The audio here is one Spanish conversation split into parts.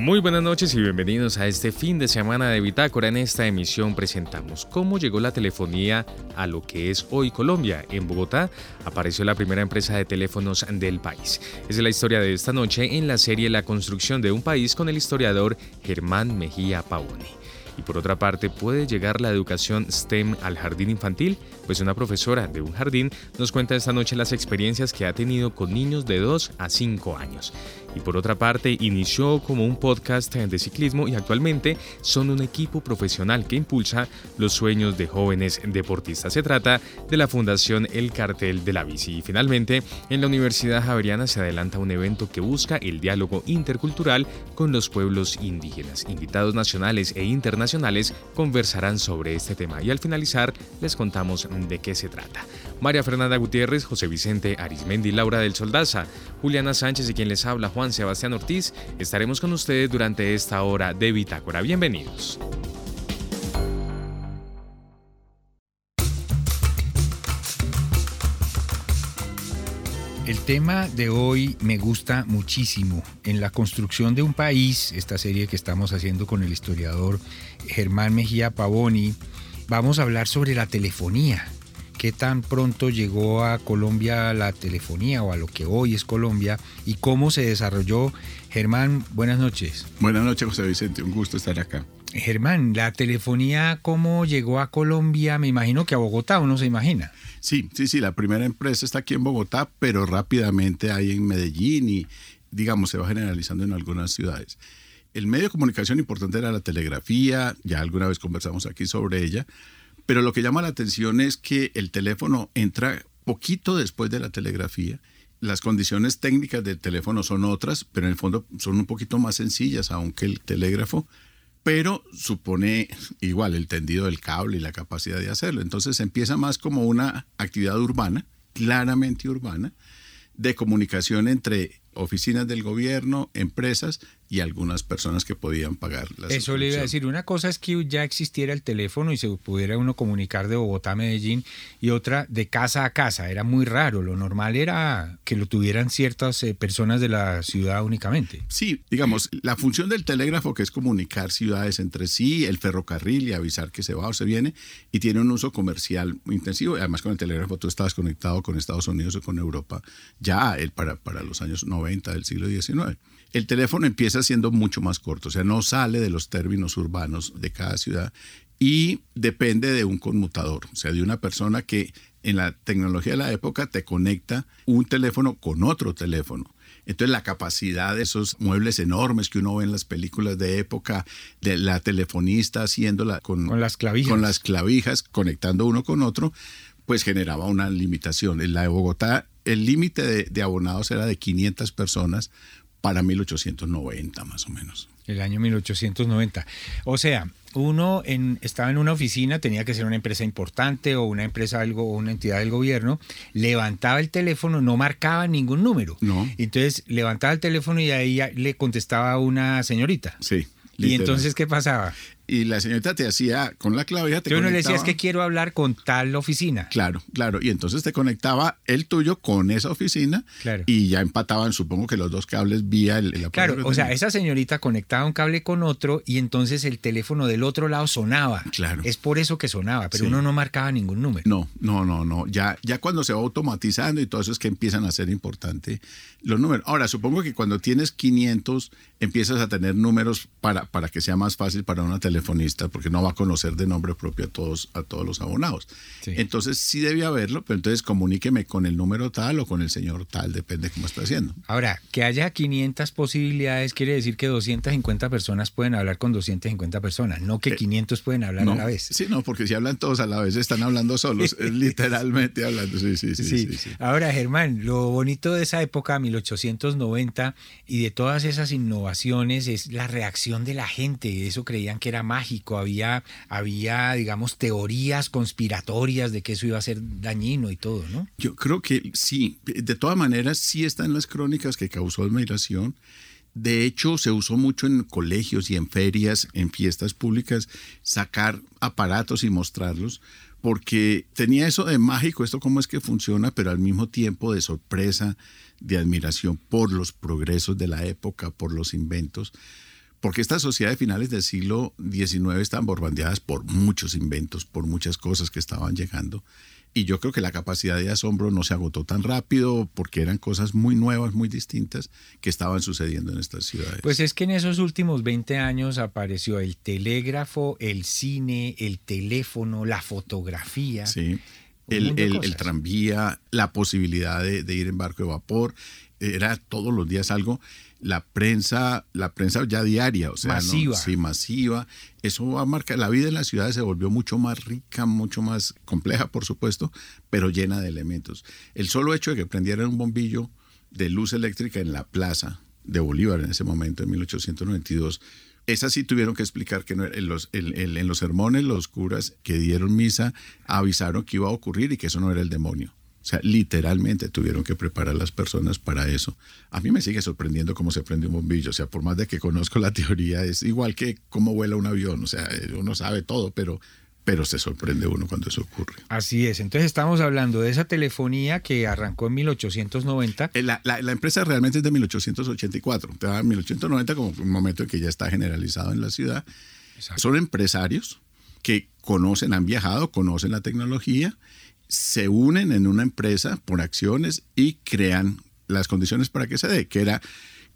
Muy buenas noches y bienvenidos a este fin de semana de Bitácora. En esta emisión presentamos cómo llegó la telefonía a lo que es hoy Colombia. En Bogotá apareció la primera empresa de teléfonos del país. Es la historia de esta noche en la serie La construcción de un país con el historiador Germán Mejía Pavoni. Y por otra parte, ¿puede llegar la educación STEM al jardín infantil? Pues una profesora de un jardín nos cuenta esta noche las experiencias que ha tenido con niños de 2 a 5 años y por otra parte inició como un podcast de ciclismo y actualmente son un equipo profesional que impulsa los sueños de jóvenes deportistas. Se trata de la Fundación El Cartel de la Bici. Y finalmente, en la Universidad Javeriana se adelanta un evento que busca el diálogo intercultural con los pueblos indígenas. Invitados nacionales e internacionales conversarán sobre este tema y al finalizar les contamos de qué se trata. María Fernanda Gutiérrez, José Vicente Arismendi, Laura del Soldaza, Juliana Sánchez y quien les habla Juan Sebastián Ortiz, estaremos con ustedes durante esta hora de Bitácora. Bienvenidos. El tema de hoy me gusta muchísimo. En la construcción de un país, esta serie que estamos haciendo con el historiador Germán Mejía Pavoni, vamos a hablar sobre la telefonía qué tan pronto llegó a Colombia la telefonía o a lo que hoy es Colombia y cómo se desarrolló. Germán, buenas noches. Buenas noches, José Vicente, un gusto estar acá. Germán, la telefonía, ¿cómo llegó a Colombia? Me imagino que a Bogotá, ¿o no se imagina? Sí, sí, sí, la primera empresa está aquí en Bogotá, pero rápidamente hay en Medellín y, digamos, se va generalizando en algunas ciudades. El medio de comunicación importante era la telegrafía, ya alguna vez conversamos aquí sobre ella, pero lo que llama la atención es que el teléfono entra poquito después de la telegrafía. Las condiciones técnicas del teléfono son otras, pero en el fondo son un poquito más sencillas, aunque el telégrafo, pero supone igual el tendido del cable y la capacidad de hacerlo. Entonces empieza más como una actividad urbana, claramente urbana, de comunicación entre oficinas del gobierno, empresas y algunas personas que podían pagar las Eso le iba a decir, una cosa es que ya existiera el teléfono y se pudiera uno comunicar de Bogotá a Medellín y otra de casa a casa, era muy raro, lo normal era que lo tuvieran ciertas eh, personas de la ciudad únicamente. Sí, digamos, la función del telégrafo que es comunicar ciudades entre sí, el ferrocarril y avisar que se va o se viene y tiene un uso comercial muy intensivo, además con el telégrafo tú estabas conectado con Estados Unidos o con Europa ya el, para, para los años 90 del siglo XIX el teléfono empieza siendo mucho más corto, o sea, no sale de los términos urbanos de cada ciudad y depende de un conmutador, o sea, de una persona que en la tecnología de la época te conecta un teléfono con otro teléfono. Entonces la capacidad de esos muebles enormes que uno ve en las películas de época, de la telefonista haciéndola con, con las clavijas, con las clavijas conectando uno con otro, pues generaba una limitación. En la de Bogotá el límite de, de, abonados era de 500 personas para 1890 más o menos. El año 1890. O sea, uno en, estaba en una oficina, tenía que ser una empresa importante o una empresa algo o una entidad del gobierno, levantaba el teléfono, no marcaba ningún número. No. Entonces levantaba el teléfono y ahí le contestaba una señorita. Sí. ¿Y entonces qué pasaba? Y la señorita te hacía con la clave. Te Yo no le decías que quiero hablar con tal oficina. Claro, claro. Y entonces te conectaba el tuyo con esa oficina claro. y ya empataban, supongo que los dos cables vía el, el Claro, o sea, esa señorita conectaba un cable con otro y entonces el teléfono del otro lado sonaba. Claro. Es por eso que sonaba, pero uno no marcaba ningún número. No, no, no, no. Ya, ya cuando se va automatizando y todo eso es que empiezan a ser importante los números. Ahora, supongo que cuando tienes 500 empiezas a tener números para, para que sea más fácil para una telefonista, porque no va a conocer de nombre propio a todos, a todos los abonados. Sí. Entonces sí debía haberlo, pero entonces comuníqueme con el número tal o con el señor tal, depende de cómo está haciendo. Ahora, que haya 500 posibilidades quiere decir que 250 personas pueden hablar con 250 personas, no que 500 pueden hablar no, a la vez. Sí, no, porque si hablan todos a la vez, están hablando solos, literalmente hablando. Sí sí sí, sí, sí, Ahora, Germán, lo bonito de esa época, 1890, y de todas esas innovaciones es la reacción de la gente. Eso creían que era mágico. Había, había, digamos, teorías conspiratorias de que eso iba a ser dañino y todo, ¿no? Yo creo que sí. De todas maneras, sí está en las crónicas que causó admiración De hecho, se usó mucho en colegios y en ferias, en fiestas públicas, sacar aparatos y mostrarlos, porque tenía eso de mágico, esto cómo es que funciona, pero al mismo tiempo de sorpresa, de admiración por los progresos de la época, por los inventos, porque estas sociedades finales del siglo XIX están borbandeadas por muchos inventos, por muchas cosas que estaban llegando. Y yo creo que la capacidad de asombro no se agotó tan rápido porque eran cosas muy nuevas, muy distintas que estaban sucediendo en estas ciudades. Pues es que en esos últimos 20 años apareció el telégrafo, el cine, el teléfono, la fotografía. Sí. El, el, tranvía, la posibilidad de, de ir en barco de vapor, era todos los días algo la prensa, la prensa ya diaria, o sea, masiva. sí, masiva. Eso va a marcar, la vida en las ciudades se volvió mucho más rica, mucho más compleja, por supuesto, pero llena de elementos. El solo hecho de que prendieran un bombillo de luz eléctrica en la plaza de Bolívar en ese momento, en 1892, esas sí tuvieron que explicar que no, en, los, en los sermones los curas que dieron misa avisaron que iba a ocurrir y que eso no era el demonio. O sea, literalmente tuvieron que preparar a las personas para eso. A mí me sigue sorprendiendo cómo se prende un bombillo. O sea, por más de que conozco la teoría, es igual que cómo vuela un avión. O sea, uno sabe todo, pero, pero se sorprende uno cuando eso ocurre. Así es. Entonces estamos hablando de esa telefonía que arrancó en 1890. Eh, la, la, la empresa realmente es de 1884. 1890 como un momento en que ya está generalizado en la ciudad. Exacto. Son empresarios que conocen, han viajado, conocen la tecnología se unen en una empresa por acciones y crean las condiciones para que se dé, que era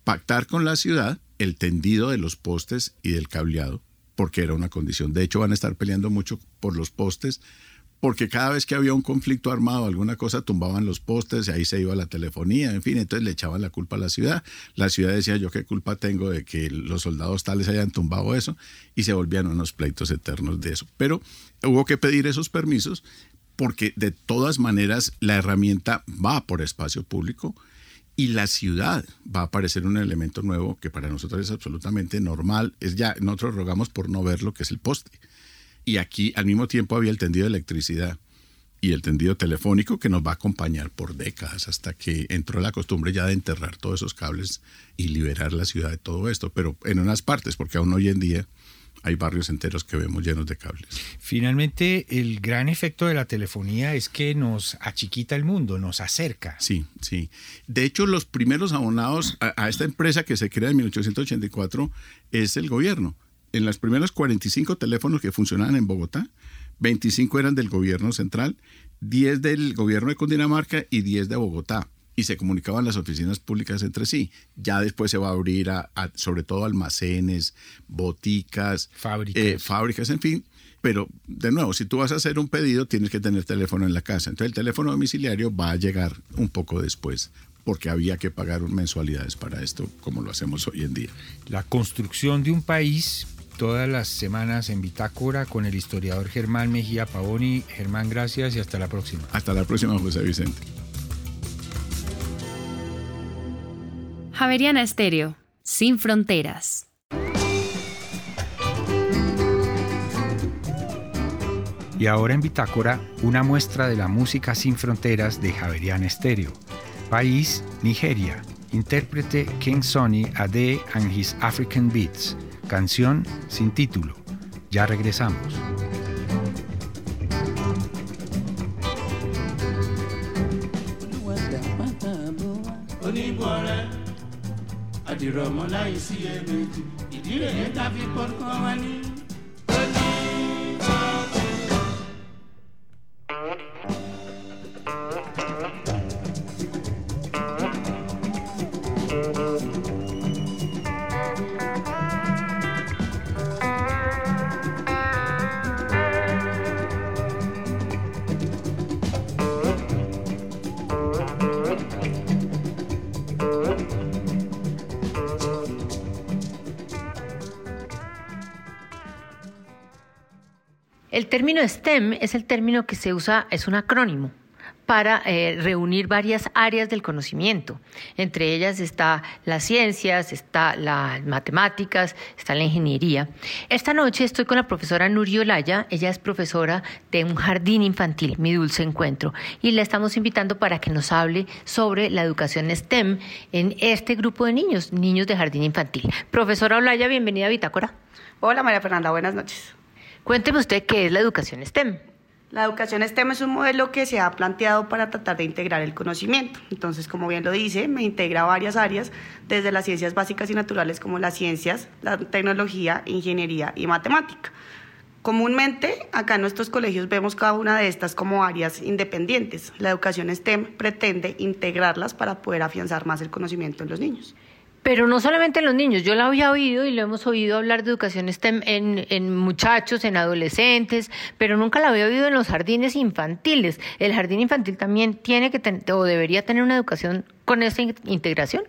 pactar con la ciudad el tendido de los postes y del cableado, porque era una condición. De hecho, van a estar peleando mucho por los postes, porque cada vez que había un conflicto armado, alguna cosa, tumbaban los postes y ahí se iba la telefonía, en fin, entonces le echaban la culpa a la ciudad. La ciudad decía, yo qué culpa tengo de que los soldados tales hayan tumbado eso, y se volvían unos pleitos eternos de eso. Pero hubo que pedir esos permisos porque de todas maneras la herramienta va por espacio público y la ciudad va a aparecer un elemento nuevo que para nosotros es absolutamente normal. Es ya, nosotros rogamos por no ver lo que es el poste. Y aquí al mismo tiempo había el tendido de electricidad y el tendido telefónico que nos va a acompañar por décadas hasta que entró la costumbre ya de enterrar todos esos cables y liberar la ciudad de todo esto, pero en unas partes, porque aún hoy en día hay barrios enteros que vemos llenos de cables. Finalmente, el gran efecto de la telefonía es que nos achiquita el mundo, nos acerca. Sí, sí. De hecho, los primeros abonados a, esta empresa que se crea en 1884 es el gobierno. En los primeros 45 teléfonos que funcionaban en Bogotá, 25 eran del gobierno central, 10 del gobierno de Cundinamarca y 10 de Bogotá y se comunicaban las oficinas públicas entre sí. Ya después se va a abrir a, sobre todo almacenes, boticas, fábricas. Eh, fábricas, en fin. Pero de nuevo, si tú vas a hacer un pedido, tienes que tener teléfono en la casa. Entonces el teléfono domiciliario va a llegar un poco después porque había que pagar mensualidades para esto, como lo hacemos hoy en día. La construcción de un país todas las semanas en Bitácora con el historiador Germán Mejía Pavoni. Germán, gracias y hasta la próxima. Hasta la próxima, José Vicente. Javeriana Estéreo, sin fronteras. Y ahora en Bitácora, una muestra de la música sin fronteras de Javeriana Estéreo. País, Nigeria. Intérprete King Sonny Ade and His African Beats. Canción sin título. Ya regresamos. àdìrọ̀mọ́ láìsí iyèméjì ìdí rèé tá fi pọ́nkán wá ní. El término STEM es el término que se usa, es un acrónimo para eh, reunir varias áreas del conocimiento. Entre ellas está las ciencias, está las matemáticas, está la ingeniería. Esta noche estoy con la profesora Nuri Olaya, ella es profesora de un jardín infantil, Mi Dulce Encuentro, y la estamos invitando para que nos hable sobre la educación STEM en este grupo de niños, niños de jardín infantil. Profesora Olaya, bienvenida a Bitácora. Hola María Fernanda, buenas noches. Cuénteme usted qué es la educación STEM. La educación STEM es un modelo que se ha planteado para tratar de integrar el conocimiento. Entonces, como bien lo dice, me integra varias áreas, desde las ciencias básicas y naturales como las ciencias, la tecnología, ingeniería y matemática. Comúnmente, acá en nuestros colegios vemos cada una de estas como áreas independientes. La educación STEM pretende integrarlas para poder afianzar más el conocimiento en los niños. Pero no solamente en los niños, yo la había oído y lo hemos oído hablar de educación STEM en, muchachos, en adolescentes, pero nunca la había oído en los jardines infantiles. ¿El jardín infantil también tiene que tener o debería tener una educación con esta integración?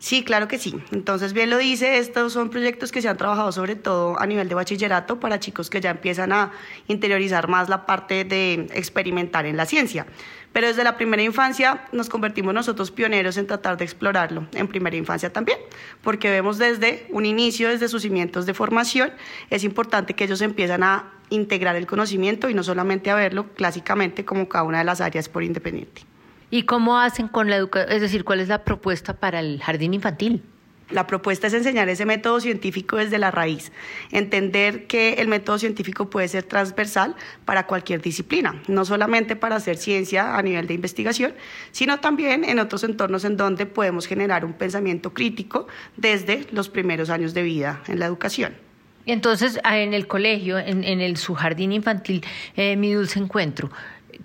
Sí, claro que sí. Entonces, bien lo dice, estos son proyectos que se han trabajado sobre todo a nivel de bachillerato para chicos que ya empiezan a interiorizar más la parte de experimentar en la ciencia. Pero desde la primera infancia nos convertimos nosotros pioneros en tratar de explorarlo, en primera infancia también, porque vemos desde un inicio, desde sus cimientos de formación, es importante que ellos empiezan a integrar el conocimiento y no solamente a verlo clásicamente como cada una de las áreas por independiente. ¿Y cómo hacen con la educación? Es decir, ¿cuál es la propuesta para el jardín infantil? La propuesta es enseñar ese método científico desde la raíz, entender que el método científico puede ser transversal para cualquier disciplina, no solamente para hacer ciencia a nivel de investigación, sino también en otros entornos en donde podemos generar un pensamiento crítico desde los primeros años de vida en la educación. Entonces, ah, en el colegio, en, el, su jardín infantil, eh, mi dulce encuentro,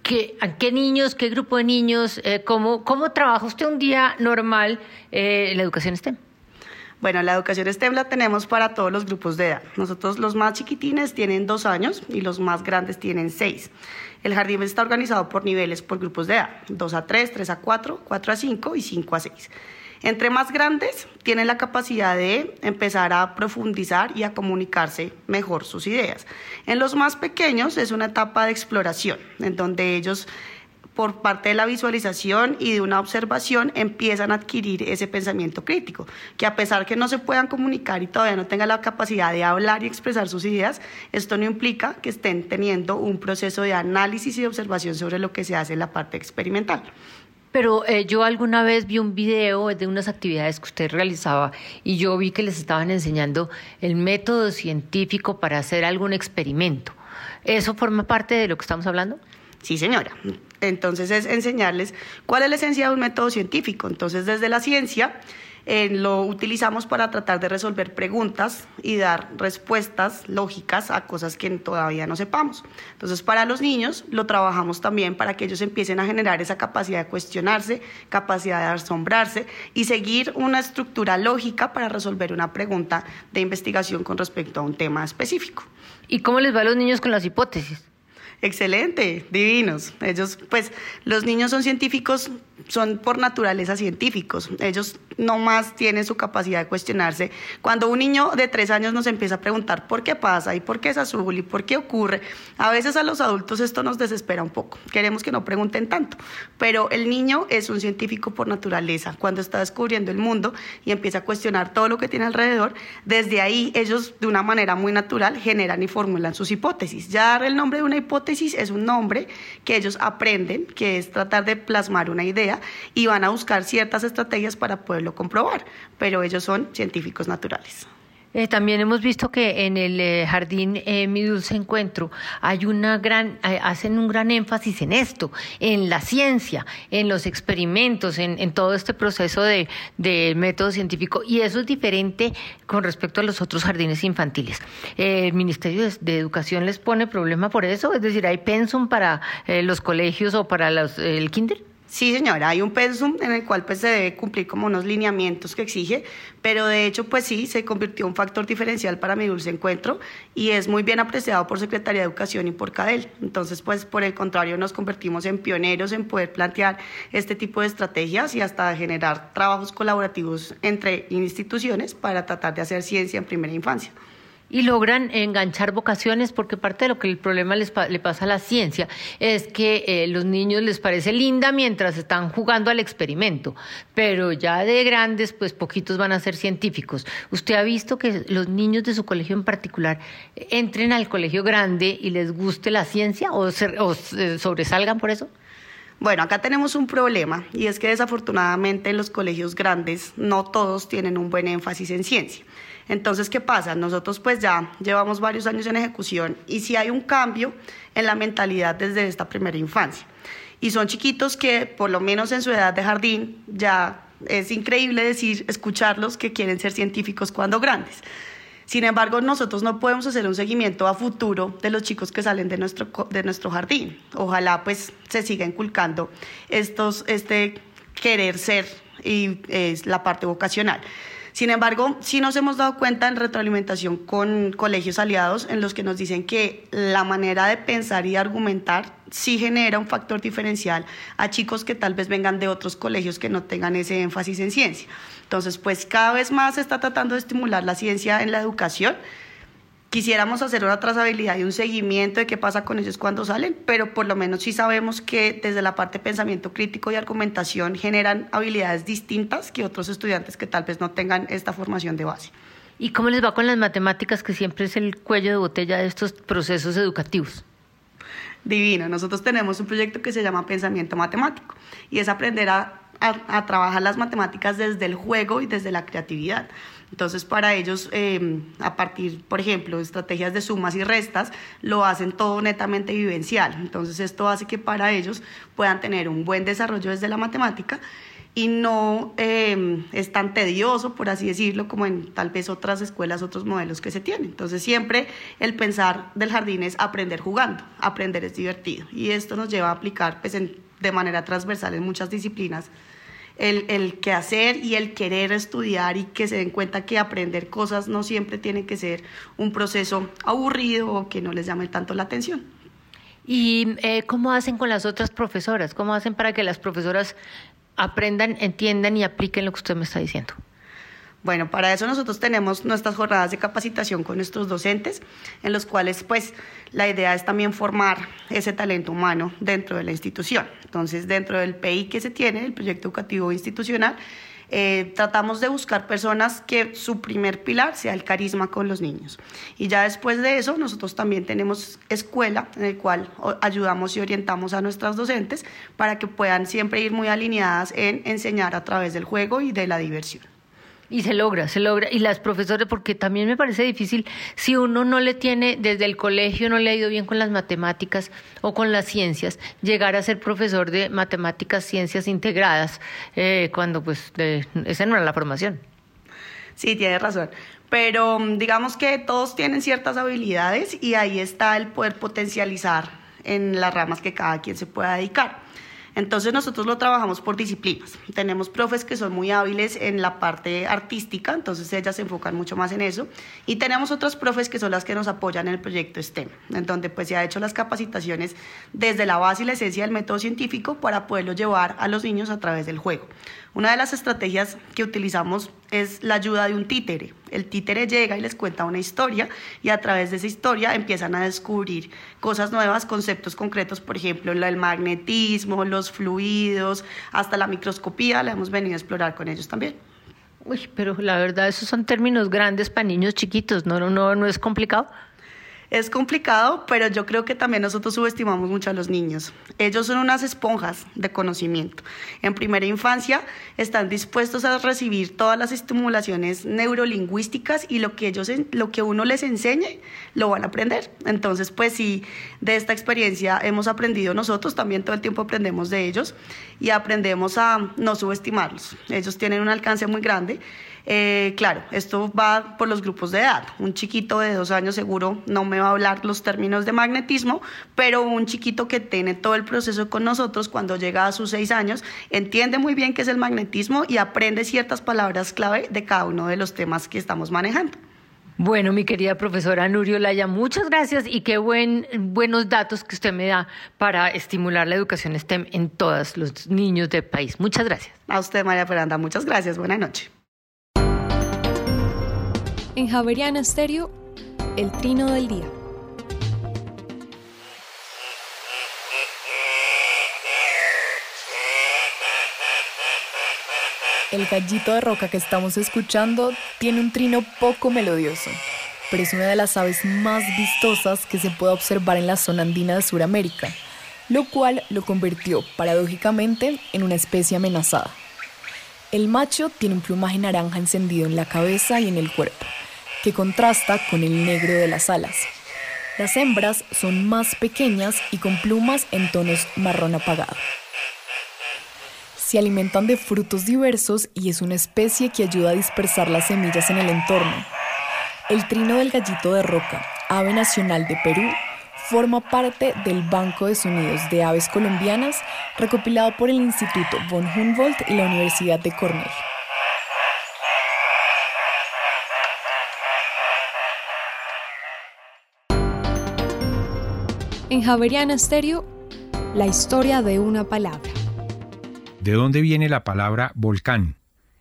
¿Qué, ¿A qué niños, qué grupo de niños, eh, cómo, cómo trabaja usted un día normal eh, la educación STEM? Bueno, la educación STEM la tenemos para todos los grupos de edad. Nosotros los más chiquitines tienen dos años y los más grandes tienen seis. El jardín está organizado por niveles, por grupos de edad, 2 a 3, 3 a 4, 4 a 5 y 5 a 6. Entre más grandes, tienen la capacidad de empezar a profundizar y a comunicarse mejor sus ideas. En los más pequeños es una etapa de exploración, en donde ellos por parte de la visualización y de una observación empiezan a adquirir ese pensamiento crítico, que a pesar que no se puedan comunicar y todavía no tengan la capacidad de hablar y expresar sus ideas, esto no implica que estén teniendo un proceso de análisis y de observación sobre lo que se hace en la parte experimental. Pero eh, yo alguna vez vi un video de unas actividades que usted realizaba y yo vi que les estaban enseñando el método científico para hacer algún experimento. ¿Eso forma parte de lo que estamos hablando? Sí, señora. Entonces es enseñarles cuál es la esencia de un método científico. Entonces desde la ciencia eh, lo utilizamos para tratar de resolver preguntas y dar respuestas lógicas a cosas que todavía no sepamos. Entonces para los niños lo trabajamos también para que ellos empiecen a generar esa capacidad de cuestionarse, capacidad de asombrarse y seguir una estructura lógica para resolver una pregunta de investigación con respecto a un tema específico. ¿Y cómo les va a los niños con las hipótesis? Excelente, divinos. Ellos, pues, los niños son científicos, son por naturaleza científicos. Ellos no más tienen su capacidad de cuestionarse. Cuando un niño de tres años nos empieza a preguntar por qué pasa y por qué es azul y por qué ocurre, a veces a los adultos esto nos desespera un poco. Queremos que no pregunten tanto. Pero el niño es un científico por naturaleza. Cuando está descubriendo el mundo y empieza a cuestionar todo lo que tiene alrededor, desde ahí ellos de una manera muy natural generan y formulan sus hipótesis. Ya dar el nombre de una hipótesis es un nombre que ellos aprenden, que es tratar de plasmar una idea y van a buscar ciertas estrategias para poderlo comprobar, pero ellos son científicos naturales. Eh, también hemos visto que en el eh, jardín eh, Mi Dulce Encuentro hay una gran, hacen un gran énfasis en esto, en la ciencia, en los experimentos, en, todo este proceso de, método científico. Y eso es diferente con respecto a los otros jardines infantiles. ¿El Ministerio de, Educación les pone problema por eso? Es decir, ¿hay pensum para los colegios o para los, el kinder? Sí, señora, hay un pensum en el cual pues se debe cumplir como unos lineamientos que exige, pero de hecho pues sí, se convirtió en un factor diferencial para mi dulce encuentro y es muy bien apreciado por Secretaría de Educación y por CADEL. Entonces pues por el contrario nos convertimos en pioneros en poder plantear este tipo de estrategias y hasta generar trabajos colaborativos entre instituciones para tratar de hacer ciencia en primera infancia. Y logran enganchar vocaciones porque parte de lo que el problema les le pasa a la ciencia es que eh, los niños les parece linda mientras están jugando al experimento, pero ya de grandes pues poquitos van a ser científicos. ¿Usted ha visto que los niños de su colegio en particular entren al colegio grande y les guste la ciencia o, o sobresalgan por eso? Bueno, acá tenemos un problema y es que desafortunadamente en los colegios grandes no todos tienen un buen énfasis en ciencia. Entonces, ¿qué pasa? Nosotros pues ya llevamos varios años en ejecución y si hay un cambio en la mentalidad desde esta primera infancia. Y son chiquitos que por lo menos en su edad de jardín ya es increíble decir, escucharlos que quieren ser científicos cuando grandes. Sin embargo, nosotros no podemos hacer un seguimiento a futuro de los chicos que salen de nuestro, de nuestro jardín. Ojalá pues se siga inculcando estos, este querer ser y es la parte vocacional. Sin embargo, sí nos hemos dado cuenta en retroalimentación con colegios aliados en los que nos dicen que la manera de pensar y argumentar sí genera un factor diferencial a chicos que tal vez vengan de otros colegios que no tengan ese énfasis en ciencia. Entonces, pues cada vez más se está tratando de estimular la ciencia en la educación Quisiéramos hacer una trazabilidad y un seguimiento de qué pasa con ellos cuando salen, pero por lo menos sí sabemos que desde la parte de pensamiento crítico y argumentación generan habilidades distintas que otros estudiantes que tal vez no tengan esta formación de base. ¿Y cómo les va con las matemáticas, que siempre es el cuello de botella de estos procesos educativos? Divino, nosotros tenemos un proyecto que se llama Pensamiento Matemático y es aprender a, a trabajar las matemáticas desde el juego y desde la creatividad. Entonces, para ellos, eh, a partir, por ejemplo, de estrategias de sumas y restas, lo hacen todo netamente vivencial. Entonces, esto hace que para ellos puedan tener un buen desarrollo desde la matemática y no eh, es tan tedioso, por así decirlo, como en tal vez otras escuelas, otros modelos que se tienen. Entonces siempre el pensar del jardín es aprender jugando, aprender es divertido y esto nos lleva a aplicar pues, de manera transversal en muchas disciplinas el, el hacer y el querer estudiar y que se den cuenta que aprender cosas no siempre tiene que ser un proceso aburrido o que no les llame tanto la atención. ¿Y eh, cómo hacen con las otras profesoras? ¿Cómo hacen para que las profesoras aprendan, entiendan y apliquen lo que usted me está diciendo? Bueno, para eso nosotros tenemos nuestras jornadas de capacitación con nuestros docentes, en los cuales pues la idea es también formar ese talento humano dentro de la institución. Entonces, dentro del PI que se tiene, el proyecto educativo institucional, eh, tratamos de buscar personas que su primer pilar sea el carisma con los niños. Y ya después de eso, nosotros también tenemos escuela en el cual ayudamos y orientamos a nuestras docentes para que puedan siempre ir muy alineadas en enseñar a través del juego y de la diversión. Y se logra, se logra. Y las profesoras, porque también me parece difícil, si uno no le tiene, desde el colegio no le ha ido bien con las matemáticas o con las ciencias, llegar a ser profesor de matemáticas, ciencias integradas, eh, cuando pues esa no era la formación. Sí, tiene razón. Pero mm, digamos que todos tienen ciertas habilidades y ahí está el poder potencializar en las ramas que cada quien se pueda dedicar. Entonces nosotros lo trabajamos por disciplinas. Tenemos profes que son muy hábiles en la parte artística, entonces ellas se enfocan mucho más en eso. Y tenemos otras profes que son las que nos apoyan en el proyecto STEM, en donde pues se ha hecho las capacitaciones desde la base y la esencia del método científico para poderlo llevar a los niños a través del juego. Una de las estrategias que utilizamos es la ayuda de un títere. El títere llega y les cuenta una historia y a través de esa historia empiezan a descubrir cosas nuevas, conceptos concretos, por ejemplo, el magnetismo, los fluidos, hasta la microscopía, la hemos venido a explorar con ellos también. Uy, pero la verdad, esos son términos grandes para niños chiquitos, ¿no, no, no, no es complicado? Es complicado, pero yo creo que también nosotros subestimamos mucho a los niños. Ellos son unas esponjas de conocimiento. En primera infancia están dispuestos a recibir todas las estimulaciones neurolingüísticas y lo que ellos lo que uno les enseñe lo van a aprender. Entonces, pues sí, de esta experiencia hemos aprendido nosotros, también todo el tiempo aprendemos de ellos y aprendemos a no subestimarlos. Ellos tienen un alcance muy grande eh, claro, esto va por los grupos de edad. Un chiquito de dos años seguro no me va a hablar los términos de magnetismo, pero un chiquito que tiene todo el proceso con nosotros cuando llega a sus seis años entiende muy bien qué es el magnetismo y aprende ciertas palabras clave de cada uno de los temas que estamos manejando. Bueno, mi querida profesora Nurio Laya, muchas gracias y qué buen, buenos datos que usted me da para estimular la educación STEM en todos los niños del país. Muchas gracias. A usted, María Fernanda, muchas gracias. Buenas noches. En Javeriana Stereo, El trino del día. El gallito de roca que estamos escuchando tiene un trino poco melodioso, pero es una de las aves más vistosas que se puede observar en la zona andina de Sudamérica, lo cual lo convirtió paradójicamente en una especie amenazada. El macho tiene un plumaje naranja encendido en la cabeza y en el cuerpo, que contrasta con el negro de las alas. Las hembras son más pequeñas y con plumas en tonos marrón apagado. Se alimentan de frutos diversos y es una especie que ayuda a dispersar las semillas en el entorno. El trino del gallito de roca, ave nacional de Perú, forma parte del Banco de Sonidos de Aves Colombianas recopilado por el Instituto von Humboldt y la Universidad de Cornell. En Javeriana Stereo, la historia de una palabra. ¿De dónde viene la palabra volcán?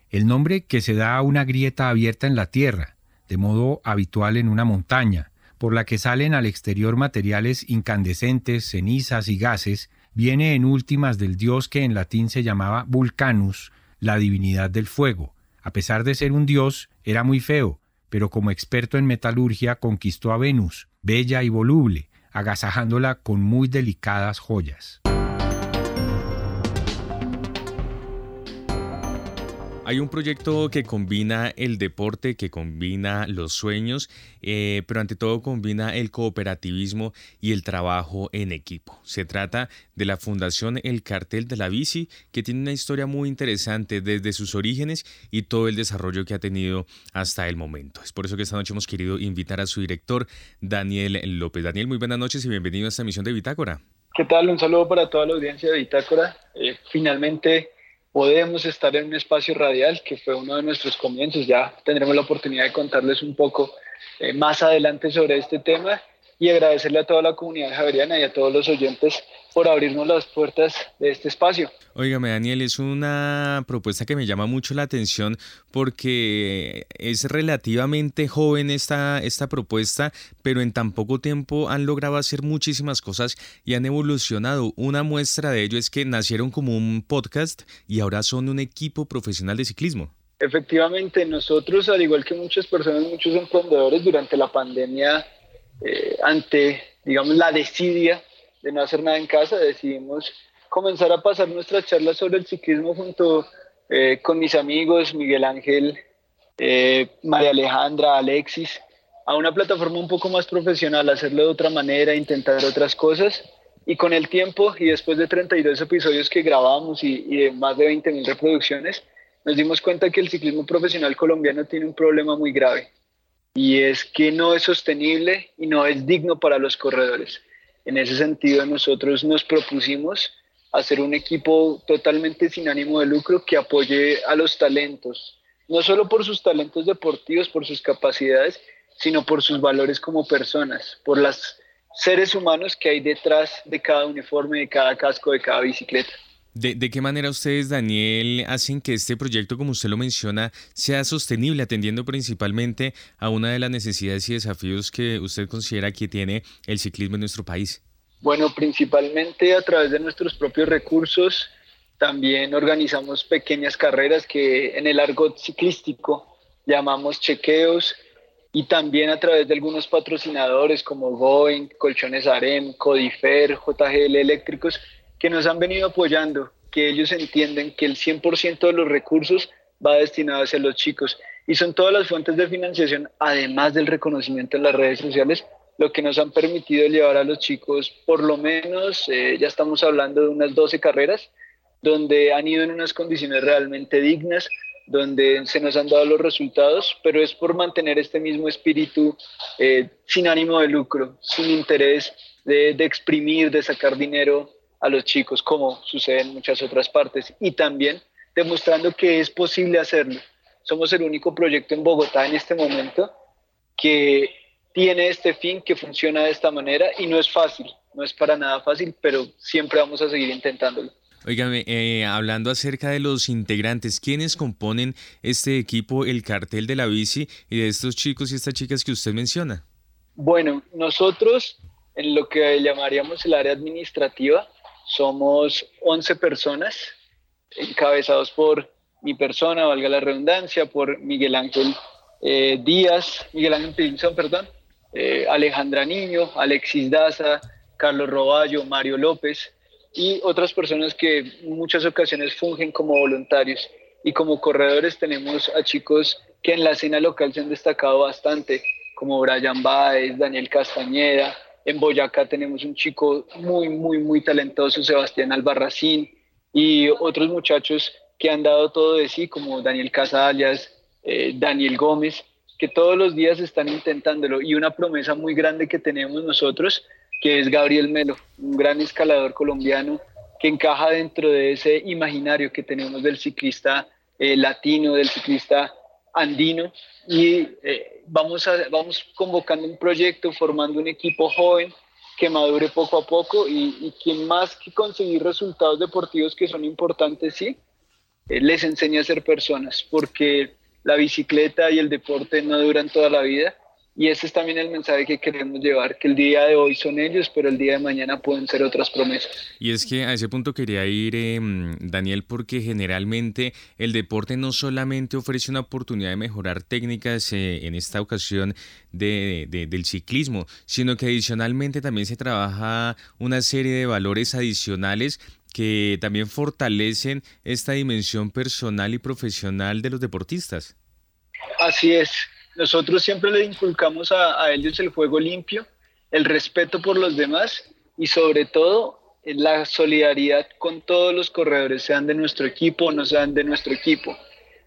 El nombre que se da a una grieta abierta en la tierra, de modo habitual en una montaña, por la que salen al exterior materiales incandescentes, cenizas y gases, viene en últimas del dios que en latín se llamaba Vulcanus, la divinidad del fuego. A pesar de ser un dios, era muy feo, pero como experto en metalurgia conquistó a Venus, bella y voluble, agasajándola con muy delicadas joyas. Hay un proyecto que combina el deporte, que combina los sueños, eh, pero ante todo combina el cooperativismo y el trabajo en equipo. Se trata de la Fundación El Cartel de la Bici, que tiene una historia muy interesante desde sus orígenes y todo el desarrollo que ha tenido hasta el momento. Es por eso que esta noche hemos querido invitar a su director, Daniel López. Daniel, muy buenas noches y bienvenido a esta emisión de Bitácora. ¿Qué tal? Un saludo para toda la audiencia de Bitácora. Eh, finalmente podemos estar en un espacio radial, que fue uno de nuestros comienzos. Ya tendremos la oportunidad de contarles un poco eh, más adelante sobre este tema y agradecerle a toda la comunidad javeriana y a todos los oyentes por abrirnos las puertas de este espacio. Óigame, Daniel, es una propuesta que me llama mucho la atención porque es relativamente joven esta, esta propuesta, pero en tan poco tiempo han logrado hacer muchísimas cosas y han evolucionado. Una muestra de ello es que nacieron como un podcast y ahora son un equipo profesional de ciclismo. Efectivamente, nosotros, al igual que muchas personas, muchos emprendedores, durante la pandemia, eh, ante, digamos, la desidia de no hacer nada en casa, decidimos comenzar a pasar nuestras charlas sobre el ciclismo junto eh, con mis amigos Miguel Ángel, eh, María Alejandra, Alexis, a una plataforma un poco más profesional, hacerlo de otra manera, intentar otras cosas. Y con el tiempo y después de 32 episodios que grabamos y, y de más de 20.000 reproducciones, nos dimos cuenta que el ciclismo profesional colombiano tiene un problema muy grave y es que no es sostenible y no es digno para los corredores. En ese sentido, nosotros nos propusimos hacer un equipo totalmente sin ánimo de lucro que apoye a los talentos, no solo por sus talentos deportivos, por sus capacidades, sino por sus valores como personas, por los seres humanos que hay detrás de cada uniforme, de cada casco, de cada bicicleta. ¿De, qué manera ustedes, Daniel, hacen que este proyecto, como usted lo menciona, sea sostenible, atendiendo principalmente a una de las necesidades y desafíos que usted considera que tiene el ciclismo en nuestro país? Bueno, principalmente a través de nuestros propios recursos. También organizamos pequeñas carreras que en el argot ciclístico llamamos chequeos y también a través de algunos patrocinadores como Boeing, Colchones Arem, Codifer, JGL Eléctricos que nos han venido apoyando, que ellos entienden que el 100% de los recursos va destinado hacia los chicos. Y son todas las fuentes de financiación, además del reconocimiento en las redes sociales, lo que nos han permitido llevar a los chicos, por lo menos, eh, ya estamos hablando de unas 12 carreras, donde han ido en unas condiciones realmente dignas, donde se nos han dado los resultados, pero es por mantener este mismo espíritu eh, sin ánimo de lucro, sin interés de, de exprimir, de sacar dinero a los chicos, como sucede en muchas otras partes, y también demostrando que es posible hacerlo. Somos el único proyecto en Bogotá en este momento que tiene este fin, que funciona de esta manera, y no es fácil, no es para nada fácil, pero siempre vamos a seguir intentándolo. Óigame, eh, hablando acerca de los integrantes, ¿quiénes componen este equipo, el cartel de la bici, y de estos chicos y estas chicas que usted menciona? Bueno, nosotros en lo que llamaríamos el área administrativa somos 11 personas encabezados por mi persona, valga la redundancia, por Miguel Ángel eh, Díaz, Miguel Ángel Pinzón, perdón, eh, Alejandra Niño, Alexis Daza, Carlos Roballo, Mario López y otras personas que en muchas ocasiones fungen como voluntarios. Y como corredores tenemos a chicos que en la escena local se han destacado bastante, como Brian Baez, Daniel Castañeda. En Boyacá tenemos un chico muy, muy, muy talentoso, Sebastián Albarracín, y otros muchachos que han dado todo de sí, como Daniel Casallas, eh, Daniel Gómez, que todos los días están intentándolo. Y una promesa muy grande que tenemos nosotros, que es Gabriel Melo, un gran escalador colombiano que encaja dentro de ese imaginario que tenemos del ciclista eh, latino, del ciclista andino. Y eh, vamos, a, vamos convocando un proyecto, formando un equipo joven que madure poco a poco y, y quien más que conseguir resultados deportivos que son importantes, sí, eh, les enseña a ser personas, porque la bicicleta y el deporte no duran toda la vida. Y ese es también el mensaje que queremos llevar, que el día de hoy son ellos, pero el día de mañana pueden ser otras promesas. Y es que a ese punto quería ir, em, Daniel, porque generalmente el deporte no solamente ofrece una oportunidad de mejorar técnicas, eh, en esta ocasión de, del ciclismo, sino que adicionalmente también se trabaja una serie de valores adicionales que también fortalecen esta dimensión personal y profesional de los deportistas. Así es, nosotros siempre le inculcamos a, ellos el juego limpio, el respeto por los demás y sobre todo la solidaridad con todos los corredores, sean de nuestro equipo o no sean de nuestro equipo.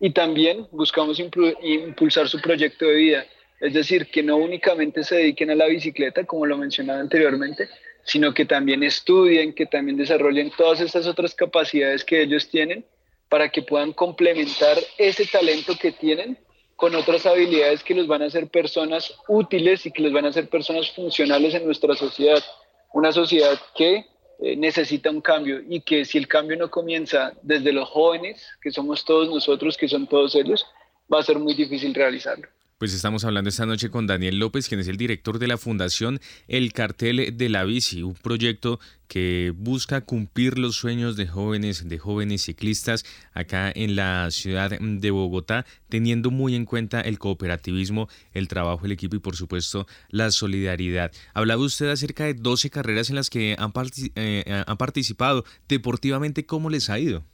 Y también buscamos impulsar su proyecto de vida, es decir, que no únicamente se dediquen a la bicicleta, como lo mencionaba anteriormente, sino que también estudien, que también desarrollen todas estas otras capacidades que ellos tienen para que puedan complementar ese talento que tienen con otras habilidades que los van a hacer personas útiles y que los van a hacer personas funcionales en nuestra sociedad. Una sociedad que eh, necesita un cambio y que si el cambio no comienza desde los jóvenes, que somos todos nosotros, que son todos ellos, va a ser muy difícil realizarlo. Pues estamos hablando esta noche con Daniel López, quien es el director de la Fundación El Cartel de la Bici, un proyecto que busca cumplir los sueños de jóvenes, de jóvenes ciclistas acá en la ciudad de Bogotá, teniendo muy en cuenta el cooperativismo, el trabajo, el equipo y por supuesto la solidaridad. Hablaba usted acerca de 12 carreras en las que han, eh, han participado. Deportivamente, ¿cómo les ha ido?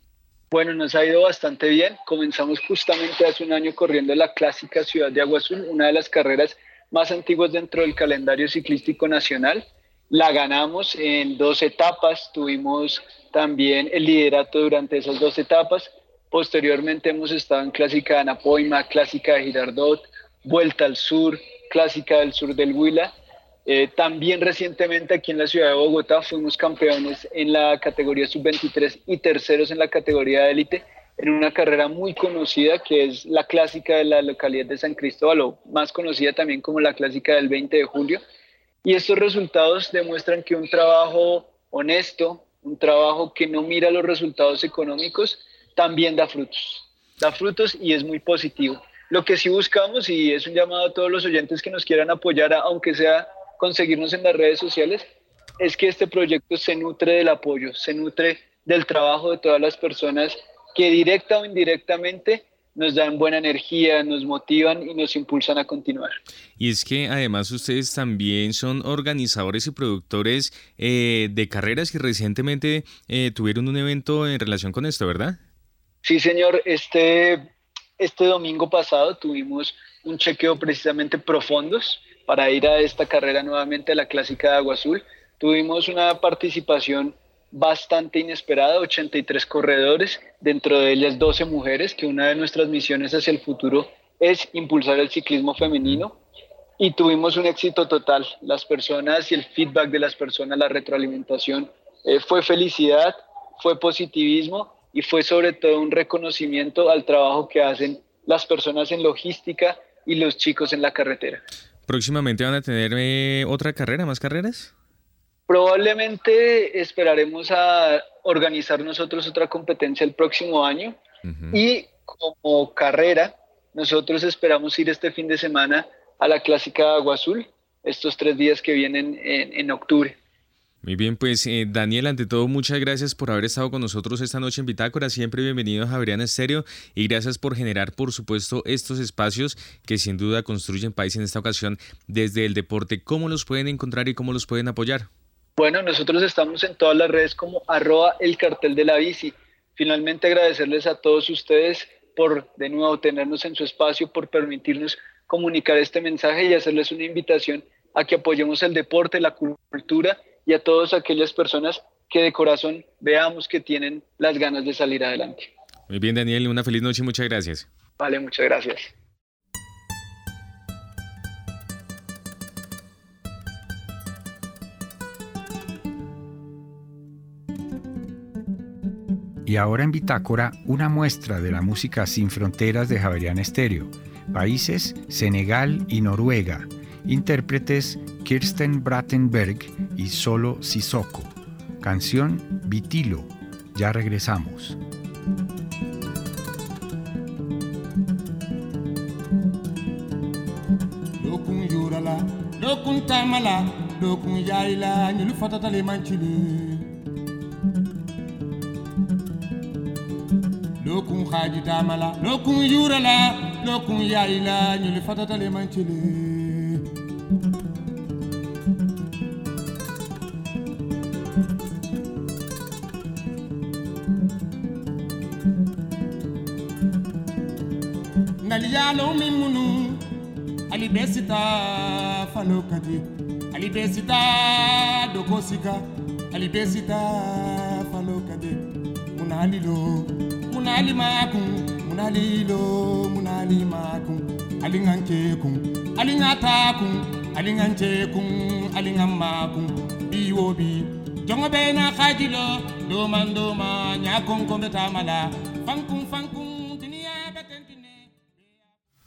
Bueno, nos ha ido bastante bien. Comenzamos justamente hace un año corriendo la clásica Ciudad de Agua Azul, una de las carreras más antiguas dentro del calendario ciclístico nacional. La ganamos en dos etapas, tuvimos también el liderato durante esas dos etapas. Posteriormente hemos estado en Clásica de Anapoima, Clásica de Girardot, Vuelta al Sur, Clásica del Sur del Huila eh, también recientemente aquí en la ciudad de Bogotá fuimos campeones en la categoría sub-23 y terceros en la categoría de élite en una carrera muy conocida que es la clásica de la localidad de San Cristóbal o más conocida también como la clásica del 20 de julio. Y estos resultados demuestran que un trabajo honesto, un trabajo que no mira los resultados económicos, también da frutos. Da frutos y es muy positivo. Lo que sí buscamos, y es un llamado a todos los oyentes que nos quieran apoyar, aunque sea conseguirnos en las redes sociales, es que este proyecto se nutre del apoyo, se nutre del trabajo de todas las personas que directa o indirectamente nos dan buena energía, nos motivan y nos impulsan a continuar. Y es que además ustedes también son organizadores y productores eh, de carreras y recientemente eh, tuvieron un evento en relación con esto, ¿verdad? Sí, señor. Este, este domingo pasado tuvimos un chequeo precisamente profundos para ir a esta carrera nuevamente a la clásica de Agua Azul. Tuvimos una participación bastante inesperada, 83 corredores, dentro de ellas 12 mujeres, que una de nuestras misiones hacia el futuro es impulsar el ciclismo femenino. Y tuvimos un éxito total. Las personas y el feedback de las personas, la retroalimentación, eh, fue felicidad, fue positivismo y fue sobre todo un reconocimiento al trabajo que hacen las personas en logística y los chicos en la carretera. ¿Próximamente van a tener eh, otra carrera, más carreras? Probablemente esperaremos a organizar nosotros otra competencia el próximo año y como carrera nosotros esperamos ir este fin de semana a la clásica de Agua Azul estos tres días que vienen en, octubre. Muy bien, pues eh, Daniel, ante todo, muchas gracias por haber estado con nosotros esta noche en Bitácora. Siempre bienvenido a Javeriana Estéreo y gracias por generar, por supuesto, estos espacios que sin duda construyen país en esta ocasión desde el deporte. ¿Cómo los pueden encontrar y cómo los pueden apoyar? Bueno, nosotros estamos en todas las redes como arroba el cartel de la bici. Finalmente agradecerles a todos ustedes por de nuevo tenernos en su espacio, por permitirnos comunicar este mensaje y hacerles una invitación a que apoyemos el deporte, la cultura y a todas aquellas personas que de corazón veamos que tienen las ganas de salir adelante. Muy bien, Daniel, una feliz noche y muchas gracias. Vale, muchas gracias. Y ahora en Bitácora, una muestra de la música sin fronteras de Javerian Estéreo. Países Senegal y Noruega. Intérpretes Kirsten Brattenberg y Solo Sissoko. Canción Vitilo. Ya regresamos. lokun haji damala lokun yurala lokun yayila ñuli fatatale mancile ngali yalo min munu ali bɛ sita falo kati ali bɛ sita dogo sika ali bɛ sita falo kati munali lo munali ma kun munali lo munali ma kun ali ŋa ce kun ali ŋa taa kun ali ŋa ce kun ali ŋa ma kun bi wo bi jɔngɔ bɛ na haji lo doman doma ɲa kɔnkɔn bɛ taama la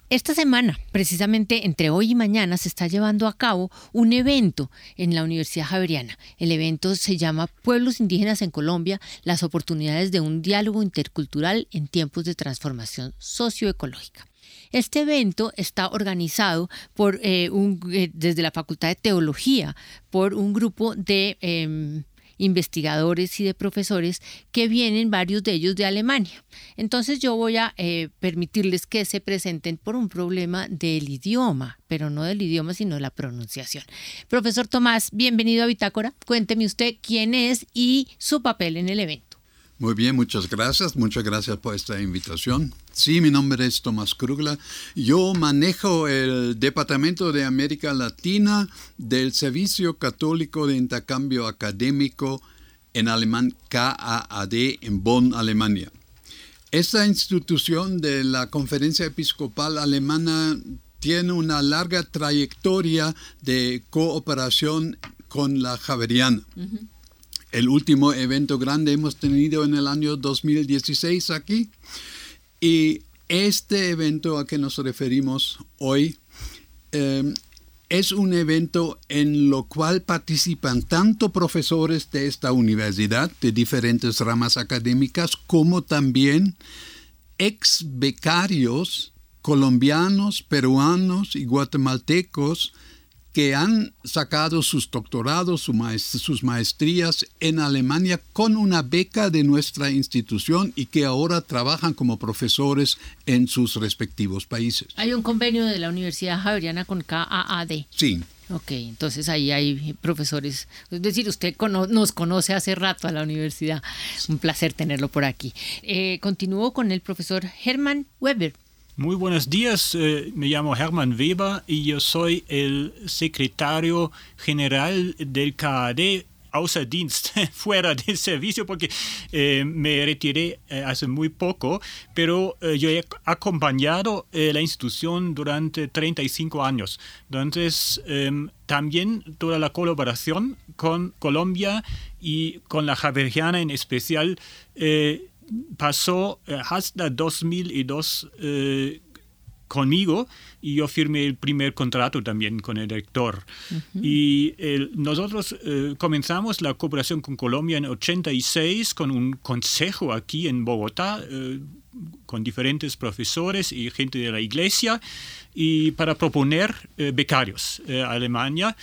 Esta semana, precisamente entre hoy y mañana, se está llevando a cabo un evento en la Universidad Javeriana. El evento se llama Pueblos Indígenas en Colombia, las oportunidades de un diálogo intercultural en tiempos de transformación socioecológica. Este evento está organizado por, eh, eh, desde la Facultad de Teología por un grupo de... Em, investigadores y de profesores que vienen varios de ellos de Alemania. Entonces yo voy a eh, permitirles que se presenten por un problema del idioma, pero no del idioma, sino de la pronunciación. Profesor Tomás, bienvenido a Bitácora. Cuénteme usted quién es y su papel en el evento. Muy bien, muchas gracias. Muchas gracias por esta invitación. Sí, mi nombre es Tomás Krugler. Yo manejo el Departamento de América Latina del Servicio Católico de Intercambio Académico en alemán KAAD en Bonn, Alemania. Esta institución de la Conferencia Episcopal Alemana tiene una larga trayectoria de cooperación con la Javeriana. El último evento grande hemos tenido en el año 2016 aquí. Y este evento a que nos referimos hoy eh, es un evento en lo cual participan tanto profesores de esta universidad, de diferentes ramas académicas, como también ex becarios colombianos, peruanos y guatemaltecos que han sacado sus doctorados, sus maestrías en Alemania con una beca de nuestra institución y que ahora trabajan como profesores en sus respectivos países. Hay un convenio de la Universidad Javeriana con KAAD. Sí. Ok, entonces ahí hay profesores. Es decir, usted nos conoce hace rato a la universidad. Un placer tenerlo por aquí. Eh, continúo con el profesor Hermann Weber. Muy buenos días, eh, me llamo Hermann Weber y yo soy el secretario general del CAD außer Dienst, fuera del servicio, porque eh, me retiré eh, hace muy poco, pero yo he acompañado la institución durante 35 años. Entonces, em, también toda la colaboración con Colombia y con la Javeriana en especial pasó hasta 2002 conmigo y yo firmé el primer contrato también con el rector. Y nosotros eh, comenzamos la cooperación con Colombia en 86 con un consejo aquí en Bogotá. Eh, con diferentes profesores y gente de la iglesia y para proponer eh, becarios a Alemania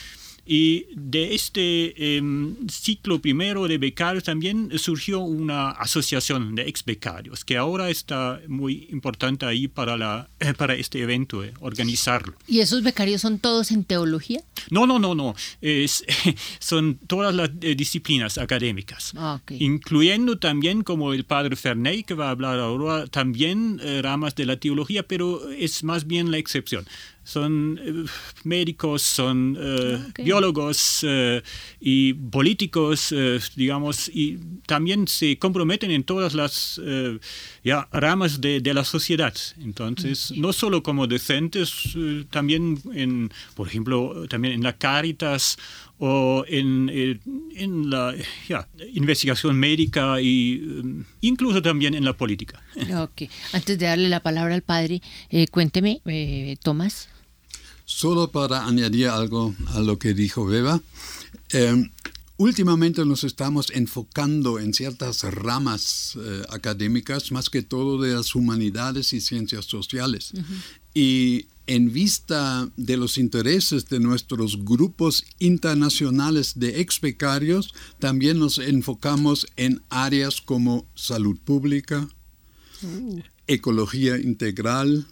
y de este em, ciclo primero de becarios también surgió una asociación de ex becarios, que ahora está muy importante ahí para, la, eh, para este evento, eh, organizarlo. ¿Y esos becarios son todos en teología? No, no, no, no. Es, son todas las eh, disciplinas académicas, ah, incluyendo también, como el padre Ferney, que va a hablar ahora, también ramas de la teología, pero es más bien la excepción son eh, médicos, son eh, ah, biólogos eh, y políticos, digamos, y también se comprometen en todas las ya, ramas de, la sociedad. Entonces, no solo como docentes, también, en, por ejemplo, también en la Caritas o en, en la investigación médica e incluso también en la política. Ok. Antes de darle la palabra al padre, cuénteme, Tomás. Solo para añadir algo a lo que dijo Beba, em, últimamente nos estamos enfocando en ciertas ramas eh, académicas, más que todo de las humanidades y ciencias sociales. Y en vista de los intereses de nuestros grupos internacionales de ex becarios, también nos enfocamos en áreas como salud pública, uh. ecología integral,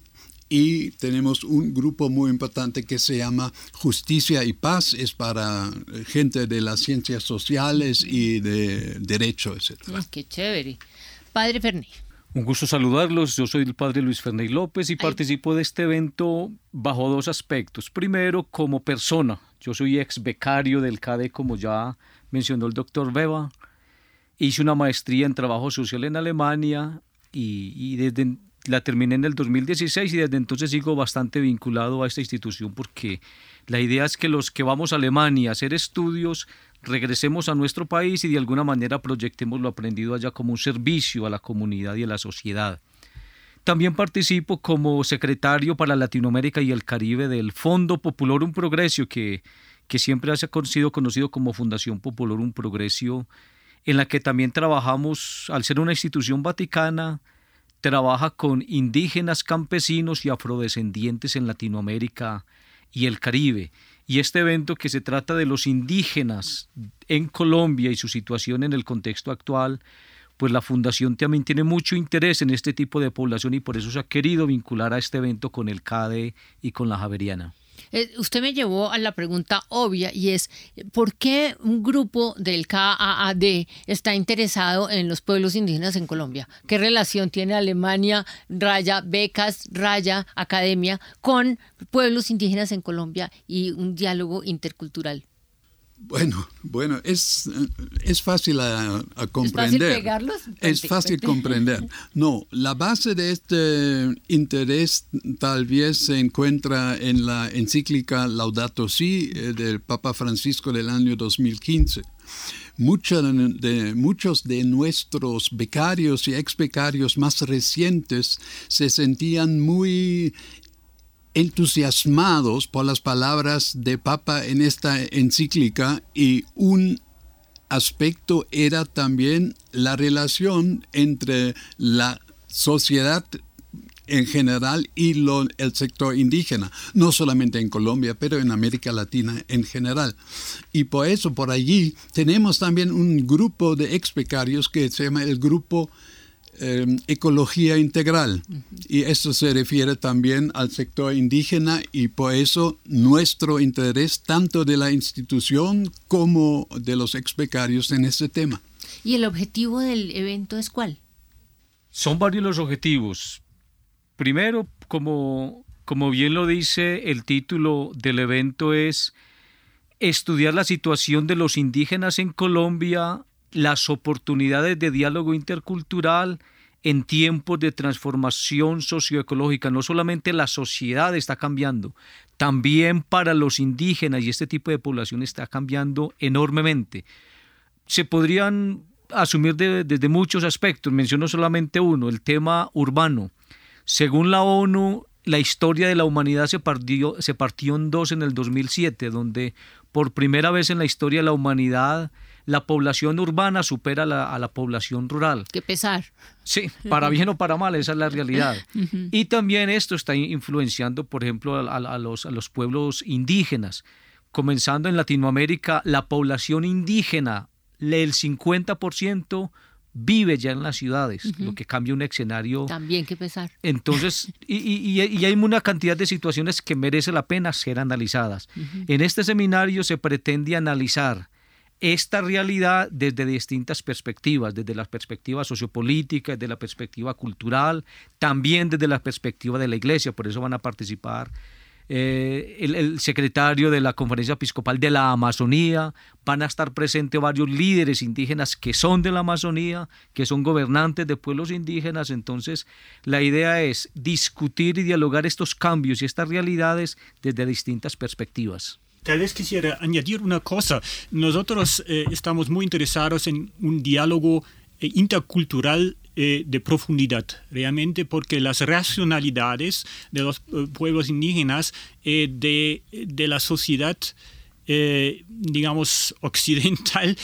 y tenemos un grupo muy importante que se llama Justicia y Paz, es para gente de las ciencias sociales y de derecho, etc. qué chévere. Padre Fernández. Un gusto saludarlos. Yo soy el padre Luis Fernández López y participo de este evento bajo dos aspectos. Primero, como persona. Yo soy ex becario del CADE, como ya mencionó el doctor Beba. Hice una maestría en trabajo social en Alemania y, y desde la terminé en el 2016 y desde entonces sigo bastante vinculado a esta institución porque la idea es que los que vamos a Alemania a hacer estudios regresemos a nuestro país y de alguna manera proyectemos lo aprendido allá como un servicio a la comunidad y a la sociedad. También participo como secretario para Latinoamérica y el Caribe del Fondo Popular Un Progreso, que, que siempre ha sido conocido como Fundación Popular Un Progreso, en la que también trabajamos, al ser una institución vaticana, trabaja con indígenas, campesinos y afrodescendientes en Latinoamérica y el Caribe. Y este evento que se trata de los indígenas en Colombia y su situación en el contexto actual, pues la Fundación también tiene mucho interés en este tipo de población y por eso se ha querido vincular a este evento con el CADE y con la Javeriana. Eh, usted me llevó a la pregunta obvia y es, ¿por qué un grupo del KAAD está interesado en los pueblos indígenas en Colombia? ¿Qué relación tiene Alemania, raya, becas, raya, academia, con pueblos indígenas en Colombia y un diálogo intercultural? Bueno, bueno, es, es fácil a, comprender. ¿Es fácil pegarlos? Es fácil comprender. No, la base de este interés tal vez se encuentra en la encíclica Laudato Si eh, del Papa Francisco del año 2015. de, muchos de nuestros becarios y ex becarios más recientes se sentían muy entusiasmados por las palabras de Papa en esta encíclica y un aspecto era también la relación entre la sociedad en general y el sector indígena, no solamente en Colombia, pero en América Latina en general. Y por eso, por allí, tenemos también un grupo de ex becarios que se llama el Grupo Em, ecología integral. Y esto se refiere también al sector indígena y por eso nuestro interés tanto de la institución como de los ex becarios en este tema. ¿Y el objetivo del evento es cuál? Son varios los objetivos. Primero, como, como bien lo dice el título del evento, es estudiar la situación de los indígenas en Colombia las oportunidades de diálogo intercultural en tiempos de transformación socioecológica. No solamente la sociedad está cambiando, también para los indígenas y este tipo de población está cambiando enormemente. Se podrían asumir desde muchos aspectos, menciono solamente uno, el tema urbano. Según la ONU, la historia de la humanidad se partió, se partió en dos en el 2007, donde por primera vez en la historia de la humanidad la población urbana supera a la población rural. Qué pesar. Sí, para bien o para mal, esa es la realidad. Y también esto está influenciando, por ejemplo, a, los, a los pueblos indígenas. Comenzando en Latinoamérica, la población indígena, el 50% vive ya en las ciudades, lo que cambia un escenario. También que pesar. Entonces, y, y, y, hay una cantidad de situaciones que merece la pena ser analizadas. En este seminario se pretende analizar esta realidad desde distintas perspectivas, desde la perspectiva sociopolítica, desde la perspectiva cultural, también desde la perspectiva de la iglesia, por eso van a participar eh, el, secretario de la Conferencia Episcopal de la Amazonía, van a estar presentes varios líderes indígenas que son de la Amazonía, que son gobernantes de pueblos indígenas, entonces la idea es discutir y dialogar estos cambios y estas realidades desde distintas perspectivas. Tal vez quisiera añadir una cosa. Nosotros eh, estamos muy interesados en un diálogo eh, intercultural eh, de profundidad, realmente porque las racionalidades de los pueblos indígenas, de, de, la sociedad, digamos, occidental,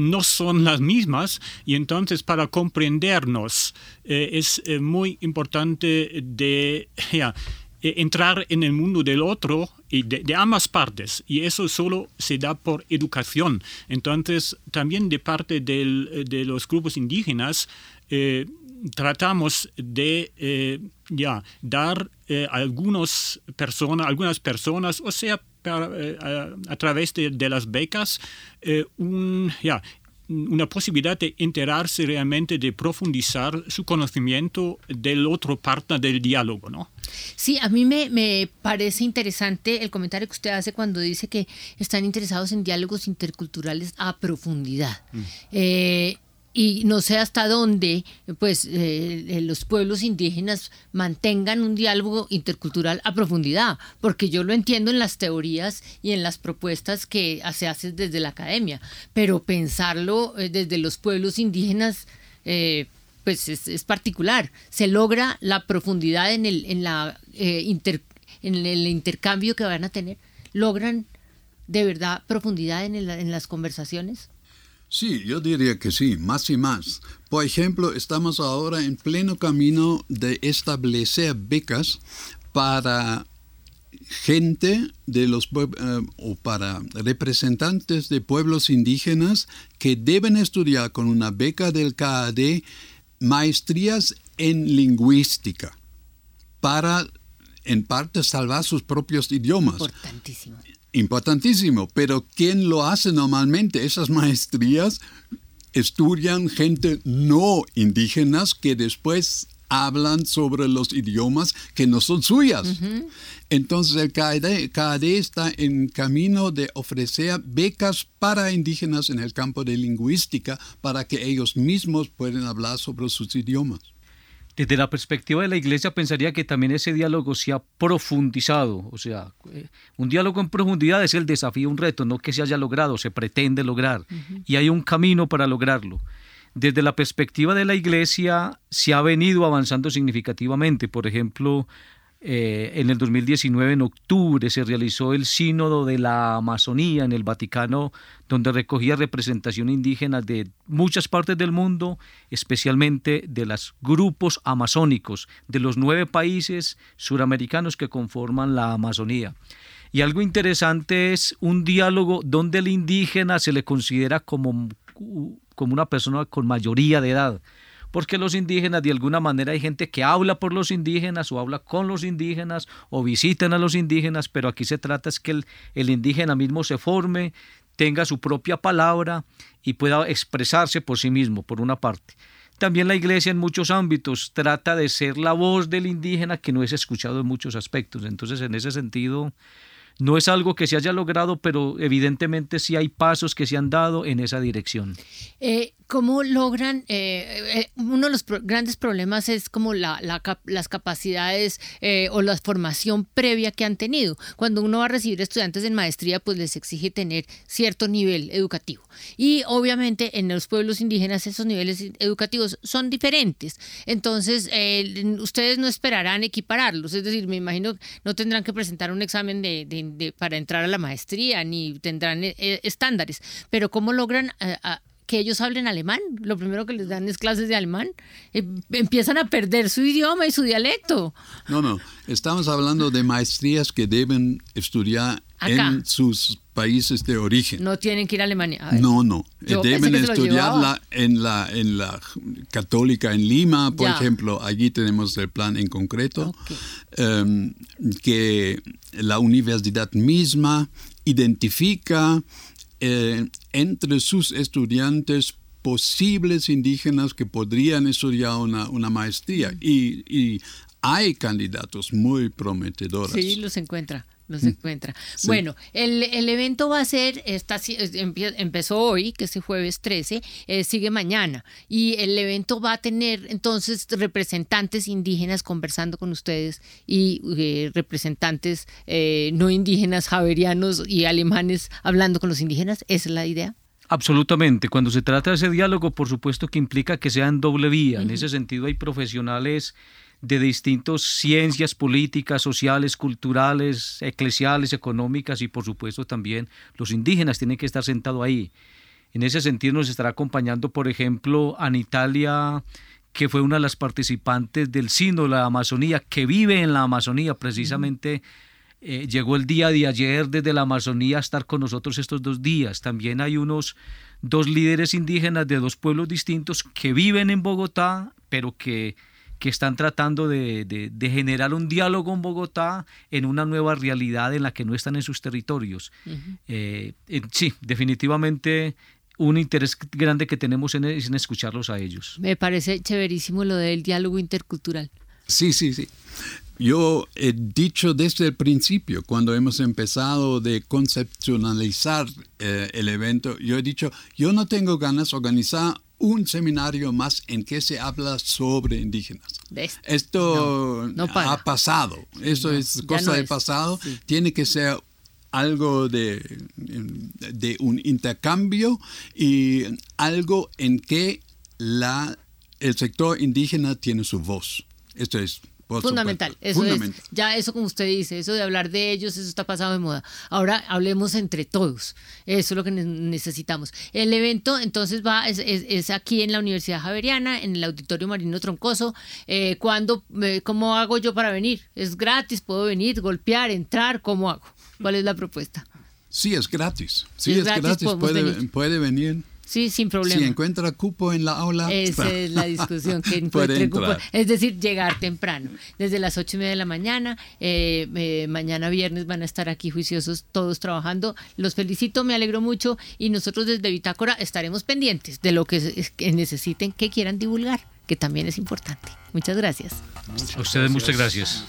no son las mismas y entonces para comprendernos es muy importante de... Eh, entrar en el mundo del otro y de, ambas partes. Y eso solo se da por educación. Entonces también de parte del, de los grupos indígenas eh, tratamos de eh, ya dar algunos personas algunas personas o sea a, través de, de, las becas un ya una posibilidad de enterarse realmente, de profundizar su conocimiento del otro parte del diálogo, ¿no? Sí, a mí me, me, parece interesante el comentario que usted hace cuando dice que están interesados en diálogos interculturales a profundidad. Mm. Eh, y no sé hasta dónde pues eh, eh, los pueblos indígenas mantengan un diálogo intercultural a profundidad, porque yo lo entiendo en las teorías y en las propuestas que se hacen desde la academia, pero pensarlo eh, desde los pueblos indígenas pues es, particular. Se logra la profundidad en el, en, la, en el intercambio que van a tener. ¿Logran de verdad profundidad en, en las conversaciones? Sí, yo diría que sí, más y más. Por ejemplo, estamos ahora en pleno camino de establecer becas para gente de los eh, o para representantes de pueblos indígenas que deben estudiar con una beca del CAD maestrías en lingüística para en parte salvar sus propios idiomas. Importantísimo importantísimo, pero ¿quién lo hace normalmente? Esas maestrías estudian gente no indígenas que después hablan sobre los idiomas que no son suyas. Entonces el CAD, está en camino de ofrecer becas para indígenas en el campo de lingüística para que ellos mismos puedan hablar sobre sus idiomas. Desde la perspectiva de la Iglesia pensaría que también ese diálogo se ha profundizado, o sea, eh, un diálogo en profundidad es el desafío, un reto, no que se haya logrado, se pretende lograr, y hay un camino para lograrlo. Desde la perspectiva de la Iglesia se ha venido avanzando significativamente, por ejemplo, eh, en el 2019, en octubre, se realizó el Sínodo de la Amazonía en el Vaticano, donde recogía representación indígena de muchas partes del mundo, especialmente de los grupos amazónicos, de los nueve países suramericanos que conforman la Amazonía. Y algo interesante es un diálogo donde el indígena se le considera como, como una persona con mayoría de edad porque los indígenas de alguna manera hay gente que habla por los indígenas o habla con los indígenas o visitan a los indígenas, pero aquí se trata es que el, indígena mismo se forme, tenga su propia palabra y pueda expresarse por sí mismo, por una parte. También la iglesia en muchos ámbitos trata de ser la voz del indígena que no es escuchado en muchos aspectos. Entonces, en ese sentido, no es algo que se haya logrado, pero evidentemente sí hay pasos que se han dado en esa dirección. Eh, ¿Cómo logran? Eh, eh, uno de los grandes problemas es como la, las capacidades eh, o la formación previa que han tenido. Cuando uno va a recibir estudiantes en maestría, pues les exige tener cierto nivel educativo. Y obviamente en los pueblos indígenas esos niveles educativos son diferentes. Entonces, ustedes no esperarán equipararlos. Es decir, me imagino no tendrán que presentar un examen de, para entrar a la maestría, ni tendrán estándares. Pero ¿cómo logran que ellos hablen alemán. Lo primero que les dan es clases de alemán. Eh, empiezan a perder su idioma y su dialecto. No, no. Estamos hablando de maestrías que deben estudiar en sus países de origen. No tienen que ir a Alemania. no, no. deben estudiarla en la, en la católica en Lima, por ejemplo. Allí tenemos el plan en concreto. Em, que la universidad misma identifica eh, entre sus estudiantes posibles indígenas que podrían estudiar una, una maestría. Y, y, hay candidatos muy prometedores. Sí, los encuentra los mm. encuentra. Bueno, el, el, evento va a ser, está, empezó hoy, que es el jueves 13, eh, sigue mañana, y el evento va a tener entonces representantes indígenas conversando con ustedes y eh, representantes eh, no indígenas, javerianos y alemanes hablando con los indígenas. ¿Esa es la idea? Absolutamente. Cuando se trata de ese diálogo, por supuesto que implica que sea en doble vía. En ese sentido hay profesionales de distintas ciencias políticas, sociales, culturales, eclesiales, económicas y por supuesto también los indígenas tienen que estar sentados ahí. En ese sentido nos estará acompañando, por ejemplo, Anitalia, que fue una de las participantes del Sínodo de la Amazonía, que vive en la Amazonía precisamente. Eh, llegó el día de ayer desde la Amazonía a estar con nosotros estos dos días. También hay unos dos líderes indígenas de dos pueblos distintos que viven en Bogotá, pero que que están tratando de, generar un diálogo en Bogotá en una nueva realidad en la que no están en sus territorios. Eh, sí, definitivamente un interés grande que tenemos en, es en escucharlos a ellos. Me parece chéverísimo lo del diálogo intercultural. Sí, sí, sí. Yo he dicho desde el principio, cuando hemos empezado de conceptualizar eh, el evento, yo he dicho, yo no tengo ganas de organizar un seminario más en que se habla sobre indígenas. Esto. Ha pasado, eso es cosa del pasado, tiene que ser algo de, de, un intercambio y algo en que la, el sector indígena tiene su voz. Esto es Fundamental. Eso es, ya eso como usted dice, eso de hablar de ellos, eso está pasado de moda. Ahora hablemos entre todos. Eso es lo que necesitamos. El evento entonces va, es, aquí en la Universidad Javeriana, en el Auditorio Marino Troncoso. Eh, ¿cuándo, eh, ¿Cómo hago yo para venir? ¿Es gratis? ¿Puedo venir, golpear, entrar? ¿Cómo hago? ¿Cuál es la propuesta? Sí, es gratis. Sí, es, gratis. Puede, puede venir. Sí, sin problema. Si encuentra cupo en la aula. Esa es la discusión, que encuentre cupo. Es decir, llegar temprano. Desde las ocho y media de la mañana, eh, eh, mañana viernes van a estar aquí juiciosos todos trabajando. Los felicito, me alegro mucho y nosotros desde Bitácora estaremos pendientes de lo que, que necesiten, que quieran divulgar, que también es importante. Muchas gracias. A ustedes muchas gracias.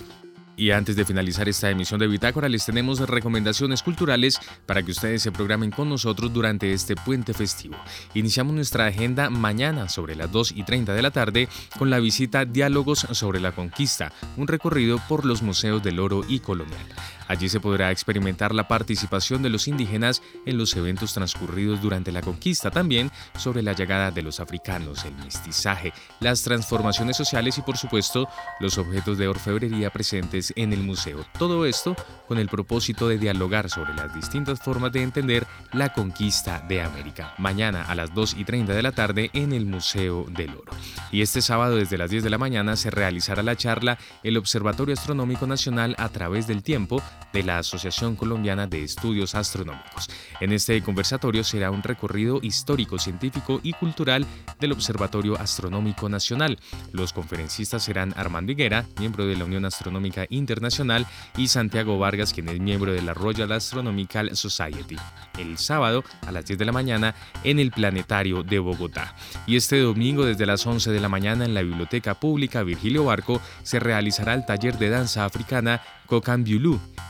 Y antes de finalizar esta emisión de Bitácora, les tenemos recomendaciones culturales para que ustedes se programen con nosotros durante este puente festivo. Iniciamos nuestra agenda mañana sobre las 2 y 30 de la tarde con la visita Diálogos sobre la Conquista, un recorrido por los museos del oro y colonial. Allí se podrá experimentar la participación de los indígenas en los eventos transcurridos durante la conquista, también sobre la llegada de los africanos, el mestizaje, las transformaciones sociales y por supuesto los objetos de orfebrería presentes en el museo. Todo esto con el propósito de dialogar sobre las distintas formas de entender la conquista de América. Mañana a las 2 y 30 de la tarde en el Museo del Oro. Y este sábado desde las 10 de la mañana se realizará la charla El Observatorio Astronómico Nacional a través del tiempo de la Asociación Colombiana de Estudios Astronómicos. En este conversatorio será un recorrido histórico, científico y cultural del Observatorio Astronómico Nacional. Los conferencistas serán Armando Higuera, miembro de la Unión Astronómica Internacional, y Santiago Vargas, quien es miembro de la Royal Astronomical Society. El sábado a las 10 de la mañana en el Planetario de Bogotá. Y este domingo desde las 11 de la mañana en la Biblioteca Pública Virgilio Barco se realizará el taller de danza africana Kokan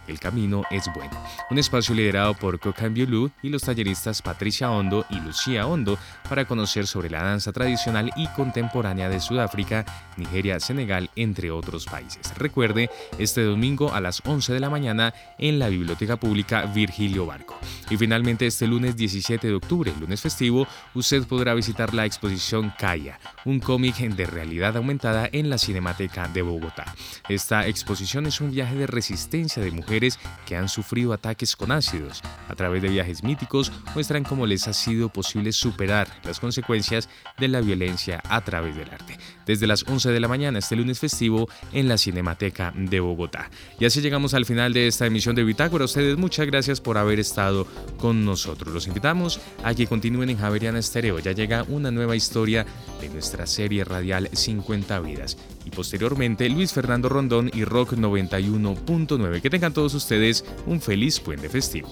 El camino es bueno. Un espacio liderado por Biolu y los talleristas Patricia Hondo y Lucía Hondo para conocer sobre la danza tradicional y contemporánea de Sudáfrica, Nigeria, Senegal, entre otros países. Recuerde, este domingo a las 11 de la mañana en la Biblioteca Pública Virgilio Barco. Y finalmente este lunes 17 de octubre, lunes festivo, usted podrá visitar la exposición Kaya, un cómic de realidad aumentada en la Cinemateca de Bogotá. Esta exposición es un viaje de resistencia de mujeres que han sufrido ataques con ácidos. A través de viajes míticos muestran cómo les ha sido posible superar las consecuencias de la violencia a través del arte. Desde las 11 de la mañana este lunes festivo en la Cinemateca de Bogotá. Y así llegamos al final de esta emisión de Bitácora. Ustedes muchas gracias por haber estado con nosotros. Los invitamos a que continúen en Javeriana Estéreo. Ya llega una nueva historia de nuestra serie radial 50 vidas. Y posteriormente Luis Fernando Rondón y Rock 91.9. Que tengan todos ustedes un feliz puente festivo.